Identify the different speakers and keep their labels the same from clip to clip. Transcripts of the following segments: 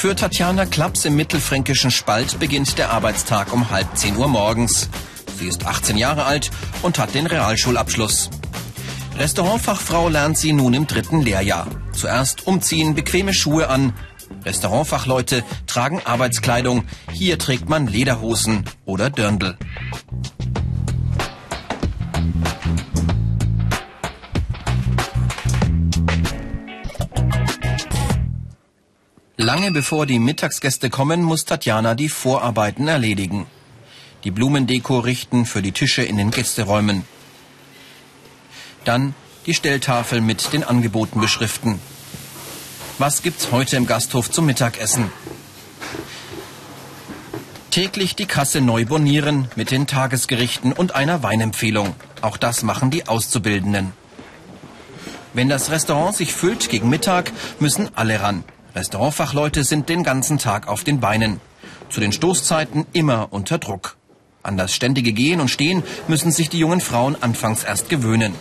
Speaker 1: Für Tatjana Klaps im mittelfränkischen Spalt beginnt der Arbeitstag um halb zehn Uhr morgens. Sie ist 18 Jahre alt und hat den Realschulabschluss. Restaurantfachfrau lernt sie nun im dritten Lehrjahr. Zuerst umziehen, bequeme Schuhe an. Restaurantfachleute tragen Arbeitskleidung. Hier trägt man Lederhosen oder Dirndl. Lange bevor die Mittagsgäste kommen, muss Tatjana die Vorarbeiten erledigen. Die Blumendeko richten für die Tische in den Gästeräumen. Dann die Stelltafel mit den Angeboten beschriften. Was gibt's heute im Gasthof zum Mittagessen? Täglich die Kasse neu bonieren mit den Tagesgerichten und einer Weinempfehlung. Auch das machen die Auszubildenden. Wenn das Restaurant sich füllt gegen Mittag, müssen alle ran. Restaurantfachleute sind den ganzen Tag auf den Beinen. Zu den Stoßzeiten immer unter Druck. An das ständige Gehen und Stehen müssen sich die jungen Frauen anfangs erst gewöhnen.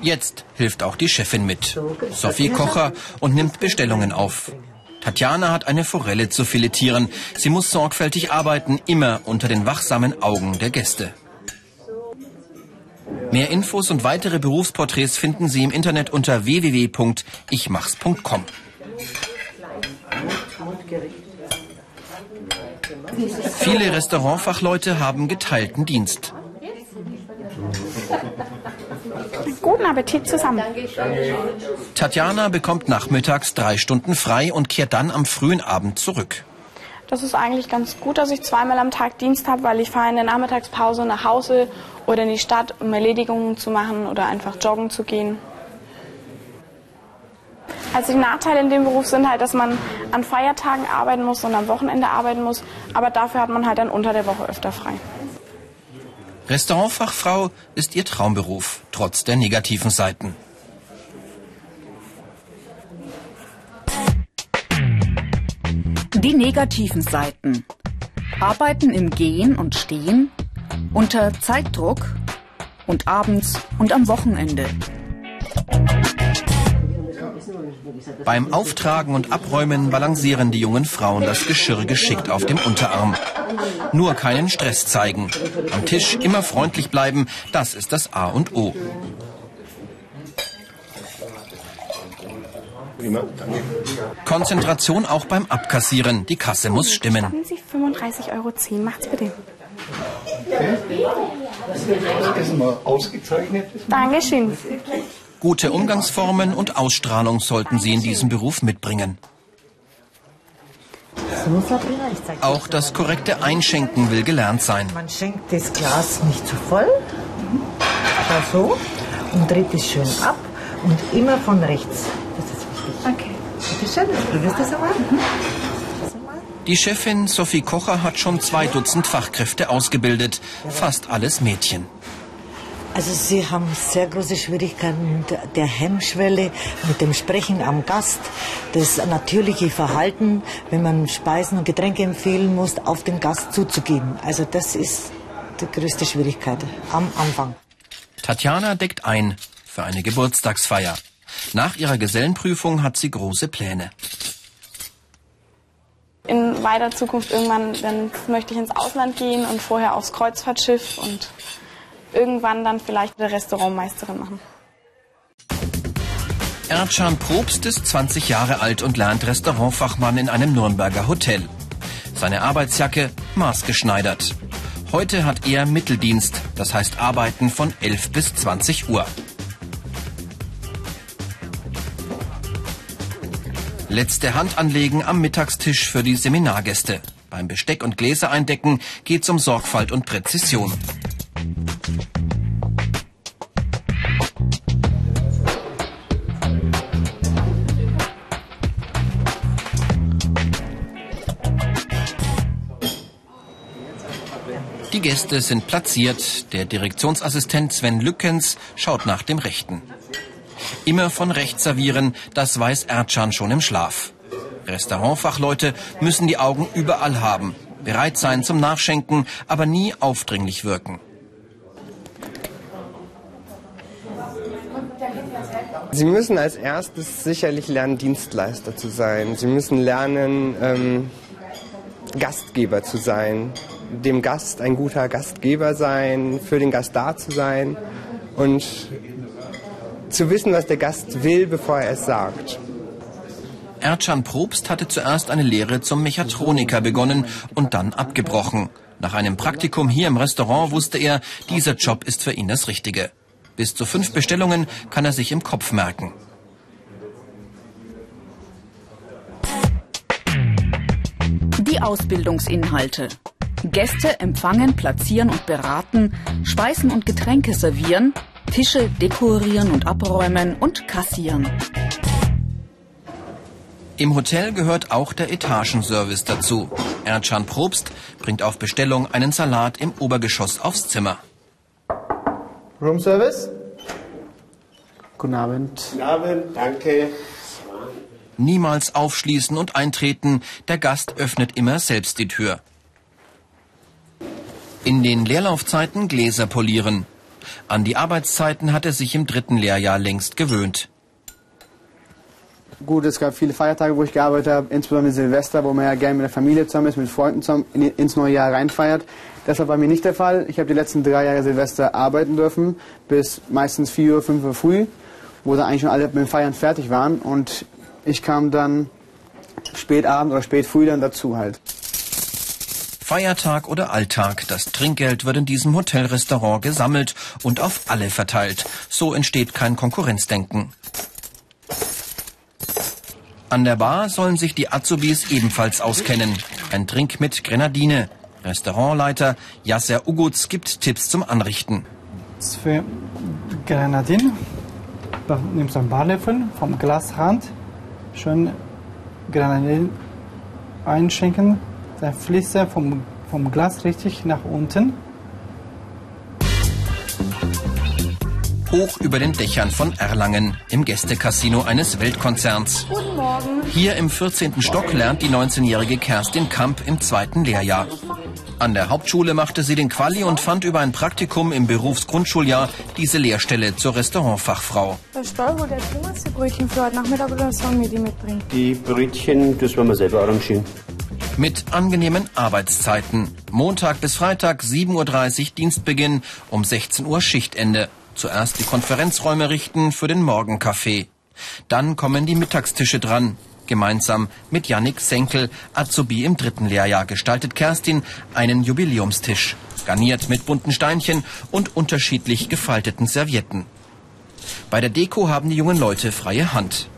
Speaker 1: Jetzt hilft auch die Chefin mit. Sophie Kocher und nimmt Bestellungen auf. Tatjana hat eine Forelle zu filetieren. Sie muss sorgfältig arbeiten, immer unter den wachsamen Augen der Gäste. Mehr Infos und weitere Berufsporträts finden Sie im Internet unter www.ichmachs.com. Viele Restaurantfachleute haben geteilten Dienst.
Speaker 2: Guten Appetit zusammen.
Speaker 1: Tatjana bekommt nachmittags drei Stunden frei und kehrt dann am frühen Abend zurück.
Speaker 2: Das ist eigentlich ganz gut, dass ich zweimal am Tag Dienst habe, weil ich fahre in der Nachmittagspause nach Hause oder in die Stadt, um Erledigungen zu machen oder einfach joggen zu gehen. Also die Nachteile in dem Beruf sind halt, dass man an Feiertagen arbeiten muss und am Wochenende arbeiten muss, aber dafür hat man halt dann unter der Woche öfter frei.
Speaker 1: Restaurantfachfrau ist ihr Traumberuf, trotz der negativen Seiten.
Speaker 3: Die negativen Seiten. Arbeiten im Gehen und Stehen, unter Zeitdruck und abends und am Wochenende.
Speaker 1: Beim Auftragen und Abräumen balancieren die jungen Frauen das Geschirr geschickt auf dem Unterarm. Nur keinen Stress zeigen. Am Tisch immer freundlich bleiben, das ist das A und O. Konzentration auch beim Abkassieren. Die Kasse muss stimmen.
Speaker 2: Haben Sie 35,10 Euro, macht's bitte.
Speaker 4: Das ist mal ausgezeichnet.
Speaker 2: Dankeschön.
Speaker 1: Gute Umgangsformen und Ausstrahlung sollten Sie in diesem Beruf mitbringen. Auch das korrekte Einschenken will gelernt sein.
Speaker 5: Man schenkt das Glas nicht zu voll, da so, und dreht es schön ab und immer von rechts.
Speaker 2: Okay.
Speaker 5: Bitte schön, probierst du das einmal?
Speaker 1: Die Chefin Sophie Kocher hat schon zwei Dutzend Fachkräfte ausgebildet, fast alles Mädchen.
Speaker 5: Also Sie haben sehr große Schwierigkeiten mit der Hemmschwelle, mit dem Sprechen am Gast, das natürliche Verhalten, wenn man Speisen und Getränke empfehlen muss, auf den Gast zuzugeben. Also das ist die größte Schwierigkeit am Anfang.
Speaker 1: Tatjana deckt ein für eine Geburtstagsfeier. Nach ihrer Gesellenprüfung hat sie große Pläne.
Speaker 2: In weiter Zukunft irgendwann, dann möchte ich ins Ausland gehen und vorher aufs Kreuzfahrtschiff und irgendwann dann vielleicht eine Restaurantmeisterin machen.
Speaker 1: Erdschan Probst ist 20 Jahre alt und lernt Restaurantfachmann in einem Nürnberger Hotel. Seine Arbeitsjacke maßgeschneidert. Heute hat er Mitteldienst, das heißt Arbeiten von 11 bis 20 Uhr. Letzte Hand anlegen am Mittagstisch für die Seminargäste. Beim Besteck und Gläser eindecken geht's um Sorgfalt und Präzision. Die Gäste sind platziert. Der Direktionsassistent Sven Lückens schaut nach dem Rechten. Immer von rechts servieren, das weiß Erdschan schon im Schlaf. Restaurantfachleute müssen die Augen überall haben, bereit sein zum Nachschenken, aber nie aufdringlich wirken.
Speaker 6: Sie müssen als erstes sicherlich lernen, Dienstleister zu sein. Sie müssen lernen, ähm, Gastgeber zu sein, dem Gast ein guter Gastgeber sein, für den Gast da zu sein und zu wissen, was der Gast will, bevor er es sagt.
Speaker 1: Ercan Probst hatte zuerst eine Lehre zum Mechatroniker begonnen und dann abgebrochen. Nach einem Praktikum hier im Restaurant wusste er, dieser Job ist für ihn das Richtige. Bis zu fünf Bestellungen kann er sich im Kopf merken.
Speaker 3: Die Ausbildungsinhalte. Gäste empfangen, platzieren und beraten, Speisen und Getränke servieren, Tische dekorieren und abräumen und kassieren.
Speaker 1: Im Hotel gehört auch der Etagenservice dazu. Erdschan Probst bringt auf Bestellung einen Salat im Obergeschoss aufs Zimmer.
Speaker 7: Room Service? Guten Abend.
Speaker 8: Guten Abend, danke.
Speaker 1: Niemals aufschließen und eintreten, der Gast öffnet immer selbst die Tür. In den Leerlaufzeiten Gläser polieren. An die Arbeitszeiten hat er sich im dritten Lehrjahr längst gewöhnt.
Speaker 7: Gut, es gab viele Feiertage, wo ich gearbeitet habe, insbesondere Silvester, wo man ja gerne mit der Familie zusammen ist, mit Freunden zusammen ins neue Jahr reinfeiert. Das war bei mir nicht der Fall. Ich habe die letzten drei Jahre Silvester arbeiten dürfen, bis meistens 4 Uhr, 5 Uhr früh, wo dann eigentlich schon alle mit dem Feiern fertig waren. Und ich kam dann spät Abend oder spät früh dann dazu halt.
Speaker 1: Feiertag oder Alltag, das Trinkgeld wird in diesem Hotelrestaurant gesammelt und auf alle verteilt. So entsteht kein Konkurrenzdenken. An der Bar sollen sich die Azubis ebenfalls auskennen. Ein Trink mit Grenadine. Restaurantleiter Yasser Ugutz gibt Tipps zum Anrichten.
Speaker 9: Für Grenadine nimmst du einen Barlöffel vom Glasrand, schön Grenadine einschenken, dann fließt er vom, vom Glas richtig nach unten.
Speaker 1: Hoch über den Dächern von Erlangen, im Gästecasino eines Weltkonzerns.
Speaker 2: Guten Morgen.
Speaker 1: Hier im 14. Stock lernt die 19-jährige Kerstin Kamp im zweiten Lehrjahr. An der Hauptschule machte sie den Quali und fand über ein Praktikum im Berufsgrundschuljahr diese Lehrstelle zur Restaurantfachfrau.
Speaker 2: Herr Stoll, wo der Thomas die Brötchen für heute Nachmittag oder sollen wir die mitbringen?
Speaker 8: Die Brötchen, das werden wir selber arrangieren.
Speaker 1: Mit angenehmen Arbeitszeiten. Montag bis Freitag 7.30 Uhr Dienstbeginn, um 16 Uhr Schichtende. Zuerst die Konferenzräume richten für den Morgenkaffee. Dann kommen die Mittagstische dran. Gemeinsam mit Yannick Senkel, Azubi im dritten Lehrjahr, gestaltet Kerstin einen Jubiläumstisch, garniert mit bunten Steinchen und unterschiedlich gefalteten Servietten. Bei der Deko haben die jungen Leute freie Hand.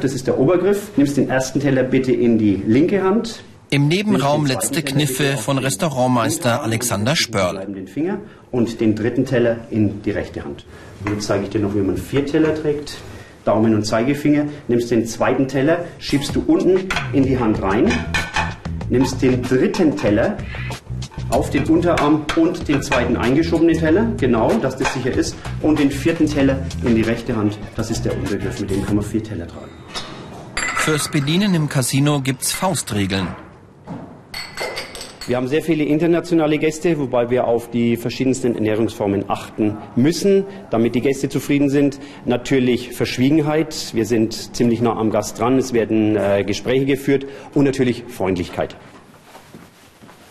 Speaker 8: Das ist der Obergriff. Nimmst den ersten Teller bitte in die linke Hand.
Speaker 1: Im Nebenraum letzte Kniffe von Restaurantmeister Alexander Spörl.
Speaker 8: Den Finger und den dritten Teller in die rechte Hand. Und jetzt zeige ich dir noch, wie man vier Teller trägt. Daumen und Zeigefinger. Nimmst den zweiten Teller, schiebst du unten in die Hand rein. Nimmst den dritten Teller auf den Unterarm und den zweiten eingeschobenen Teller, genau, dass das sicher ist, und den vierten Teller in die rechte Hand. Das ist der Untergriff, mit dem kann man vier Teller tragen.
Speaker 1: Fürs Bedienen im Casino gibt's Faustregeln.
Speaker 8: Wir haben sehr viele internationale Gäste, wobei wir auf die verschiedensten Ernährungsformen achten müssen, damit die Gäste zufrieden sind. Natürlich Verschwiegenheit, wir sind ziemlich nah am Gast dran, es werden äh, Gespräche geführt und natürlich Freundlichkeit.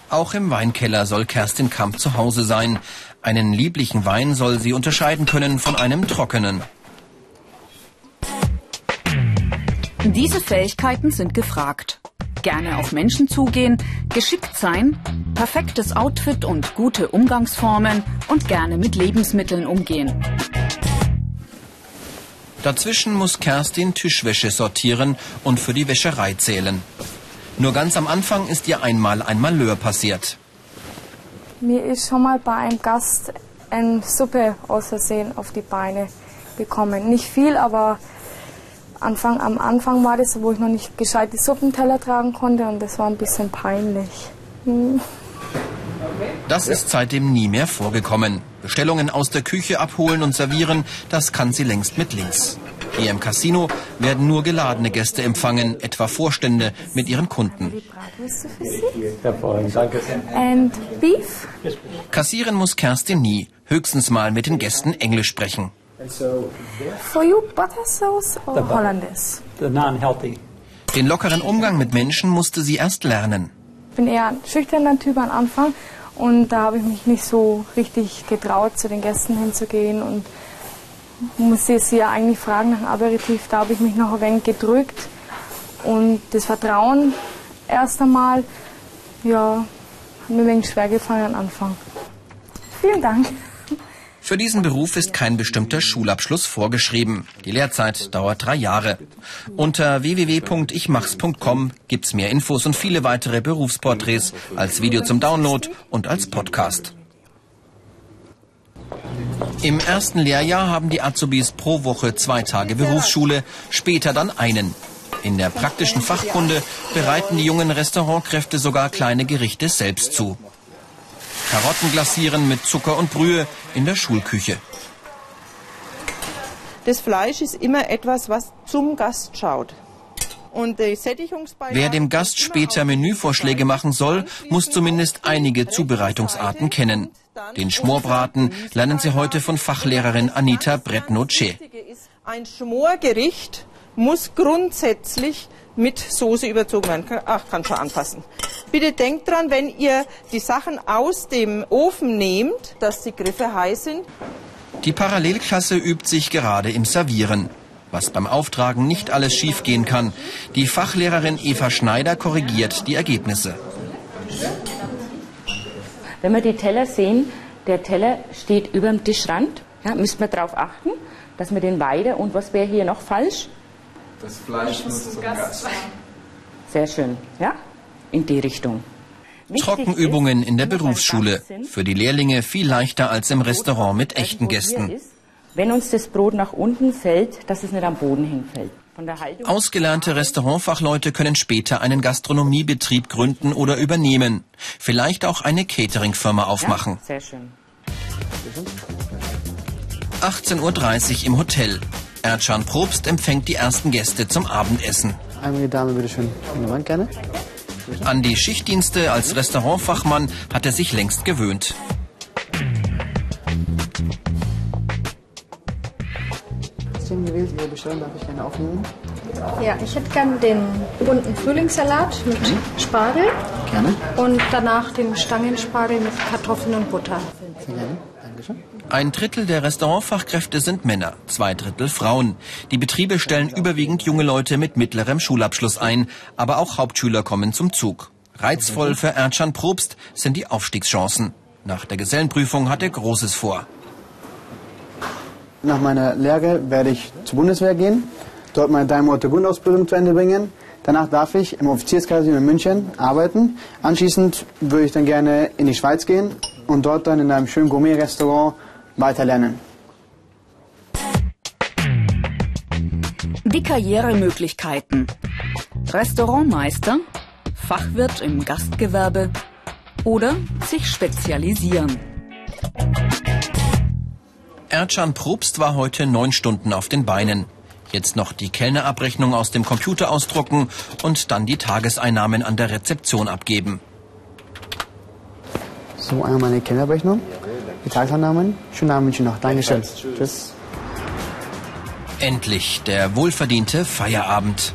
Speaker 1: Auch im Weinkeller soll Kerstin Kamp zu Hause sein. Einen lieblichen Wein soll sie unterscheiden können von einem trockenen.
Speaker 3: Diese Fähigkeiten sind gefragt. Gerne auf Menschen zugehen, geschickt sein, perfektes Outfit und gute Umgangsformen und gerne mit Lebensmitteln umgehen.
Speaker 1: Dazwischen muss Kerstin Tischwäsche sortieren und für die Wäscherei zählen. Nur ganz am Anfang ist ihr einmal ein Malheur passiert.
Speaker 2: Mir ist schon mal bei einem Gast eine Suppe aus Versehen auf die Beine bekommen. Nicht viel, aber Anfang, am Anfang war das, wo ich noch nicht gescheit die Suppenteller tragen konnte und das war ein bisschen peinlich. Hm.
Speaker 1: Das ist seitdem nie mehr vorgekommen. Bestellungen aus der Küche abholen und servieren, das kann sie längst mit links. Hier im Casino werden nur geladene Gäste empfangen, etwa Vorstände mit ihren Kunden. Kassieren muss Kerstin nie, höchstens mal mit den Gästen Englisch sprechen.
Speaker 2: For you, butter sauce or Hollandaise?
Speaker 10: The non-healthy.
Speaker 1: Den lockeren Umgang mit Menschen musste sie erst lernen.
Speaker 2: Ich bin eher ein schüchterner Typ am Anfang und da habe ich mich nicht so richtig getraut, zu den Gästen hinzugehen und musste sie ja eigentlich fragen nach dem Aperitif. Da habe ich mich noch ein wenig gedrückt und das Vertrauen erst einmal, ja, hat mir ein wenig schwer gefallen am Anfang. Vielen Dank.
Speaker 1: Für diesen Beruf ist kein bestimmter Schulabschluss vorgeschrieben. Die Lehrzeit dauert drei Jahre. Unter www.ichmachs.com gibt's mehr Infos und viele weitere Berufsporträts als Video zum Download und als Podcast. Im ersten Lehrjahr haben die Azubis pro Woche zwei Tage Berufsschule, später dann einen. In der praktischen Fachkunde bereiten die jungen Restaurantkräfte sogar kleine Gerichte selbst zu. Karotten glasieren mit Zucker und Brühe in der Schulküche.
Speaker 11: Das Fleisch ist immer etwas, was zum Gast schaut.
Speaker 1: Wer dem Gast später Menüvorschläge machen soll, muss zumindest einige Zubereitungsarten kennen. Den Schmorbraten lernen Sie heute von Fachlehrerin Anita Bretnoce.
Speaker 11: Ein Schmorgericht muss grundsätzlich mit Soße überzogen werden. Ach, kann schon anfassen. Bitte denkt dran, wenn ihr die Sachen aus dem Ofen nehmt, dass die Griffe heiß sind.
Speaker 1: Die Parallelklasse übt sich gerade im Servieren. Was beim Auftragen nicht alles schiefgehen kann. Die Fachlehrerin Eva Schneider korrigiert die Ergebnisse.
Speaker 12: Wenn wir die Teller sehen, der Teller steht über dem Tischrand. Ja, müssen wir darauf achten, dass wir den weiter. Und was wäre hier noch falsch?
Speaker 13: Das Fleisch muss zum Gast sein.
Speaker 12: Sehr schön, ja? In die Richtung.
Speaker 1: Trockenübungen in der Berufsschule. Für die Lehrlinge viel leichter als im Restaurant mit echten Gästen.
Speaker 12: Wenn uns das Brot nach unten fällt, dass es nicht am Boden hinfällt.
Speaker 1: Ausgelernte Restaurantfachleute können später einen Gastronomiebetrieb gründen oder übernehmen. Vielleicht auch eine Cateringfirma aufmachen.
Speaker 12: Ja, sehr schön.
Speaker 1: 18.30 Uhr im Hotel. Erdschan Probst empfängt die ersten Gäste zum Abendessen.
Speaker 7: Einmal die Dame, bitte schön. Jemand gerne?
Speaker 1: An die Schichtdienste als Restaurantfachmann hat er sich längst gewöhnt.
Speaker 7: gewählt, Ihre Bestellung darf ich gerne aufnehmen.
Speaker 14: Ja, ich hätte gerne den bunten Frühlingssalat mit mhm. Spargel.
Speaker 7: Gerne.
Speaker 14: Und danach den Stangenspargel mit Kartoffeln und Butter.
Speaker 7: Sehr gerne.
Speaker 1: Ein Drittel der Restaurantfachkräfte sind Männer, zwei Drittel Frauen. Die Betriebe stellen überwiegend junge Leute mit mittlerem Schulabschluss ein, aber auch Hauptschüler kommen zum Zug. Reizvoll für Erdschan Probst sind die Aufstiegschancen. Nach der Gesellenprüfung hat er Großes vor.
Speaker 7: Nach meiner Lehre werde ich zur Bundeswehr gehen, dort meine drei Monate Grundausbildung zu Ende bringen. Danach darf ich im Offizierskasino in München arbeiten. Anschließend würde ich dann gerne in die Schweiz gehen und dort dann in einem schönen Gourmet-Restaurant weiter lernen.
Speaker 3: Die Karrieremöglichkeiten. Restaurantmeister, Fachwirt im Gastgewerbe oder sich spezialisieren.
Speaker 1: Erdschan Probst war heute neun Stunden auf den Beinen. Jetzt noch die Kellnerabrechnung aus dem Computer ausdrucken und dann die Tageseinnahmen an der Rezeption abgeben.
Speaker 7: So, einmal meine Kellnerabrechnung, die Tageseinnahmen. Schönen Abend wünsche ich noch. Dankeschön. Tschüss.
Speaker 1: Endlich der wohlverdiente Feierabend.